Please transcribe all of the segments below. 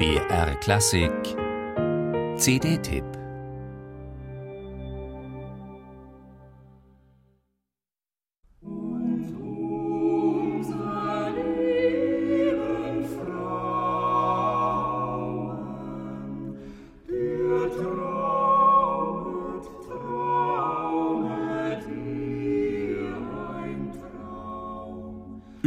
BR Klassik. CD-Tipp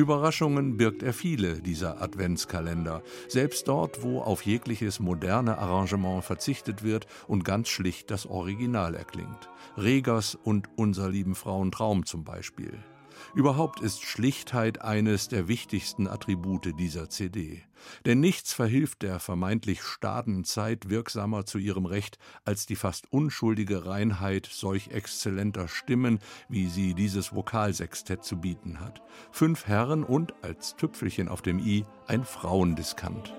Überraschungen birgt er viele, dieser Adventskalender, selbst dort, wo auf jegliches moderne Arrangement verzichtet wird und ganz schlicht das Original erklingt. Regers und Unser lieben Frauentraum zum Beispiel. Überhaupt ist Schlichtheit eines der wichtigsten Attribute dieser CD. Denn nichts verhilft der vermeintlich staden Zeit wirksamer zu ihrem Recht als die fast unschuldige Reinheit solch exzellenter Stimmen, wie sie dieses Vokalsextett zu bieten hat. Fünf Herren und als Tüpfelchen auf dem i ein Frauendiskant.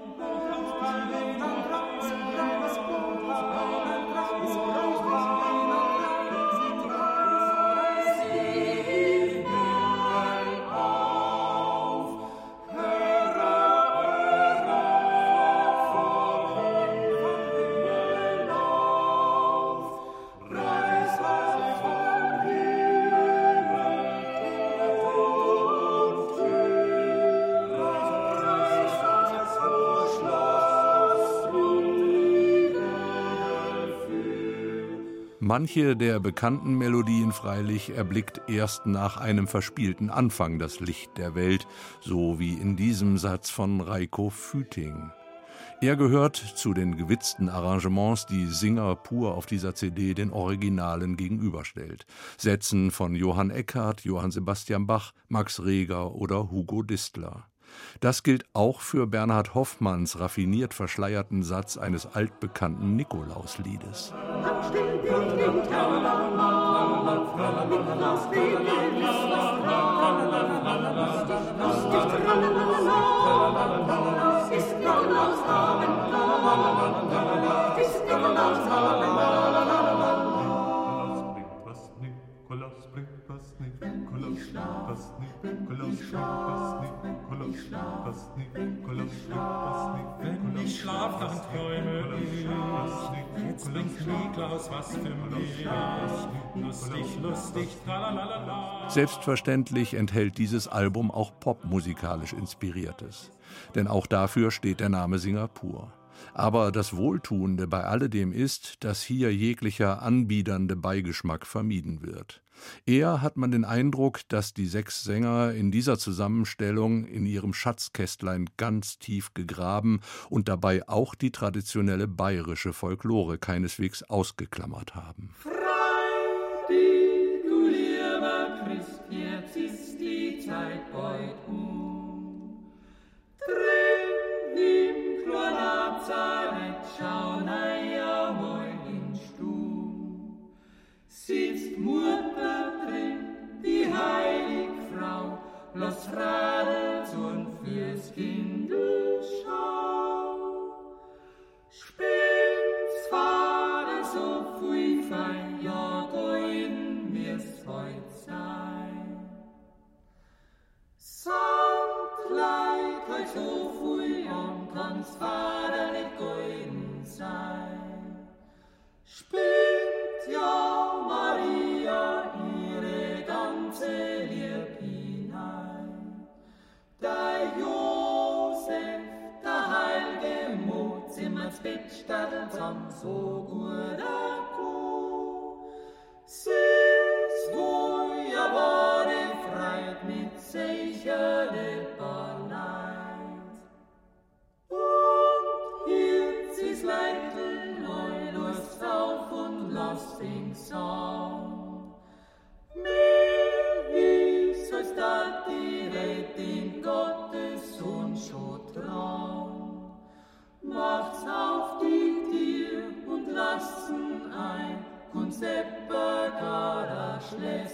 Manche der bekannten Melodien freilich erblickt erst nach einem verspielten Anfang das Licht der Welt, so wie in diesem Satz von Reiko Füting. Er gehört zu den gewitzten Arrangements, die Singer pur auf dieser CD den Originalen gegenüberstellt. Sätzen von Johann Eckhardt, Johann Sebastian Bach, Max Reger oder Hugo Distler. Das gilt auch für Bernhard Hoffmanns raffiniert verschleierten Satz eines altbekannten Nikolausliedes. Wenn ich schlaf, dann träume ich. Jetzt bringt Niklaus was für mich. Lustig, lustig, tralalala. Selbstverständlich enthält dieses Album auch popmusikalisch Inspiriertes. Denn auch dafür steht der Name Singapur. Aber das Wohltuende bei alledem ist, dass hier jeglicher anbiedernde Beigeschmack vermieden wird. Eher hat man den Eindruck, dass die sechs Sänger in dieser Zusammenstellung in ihrem Schatzkästlein ganz tief gegraben und dabei auch die traditionelle bayerische Folklore keineswegs ausgeklammert haben. Freu dich, du lieber Christ, jetzt ist die Zeit bald Sitzt Mutter drin, die heilige Frau, los Radl und fürs Kind schau. Spinn's Vater so viel fein, ja, golden mir's heut sein. Sandkleid heut so viel an, kann's Vater nicht golden sein. Spinnt Josef, der heilige Mut, Bett statteln, sam so gut a Kuh. Konzeptbegara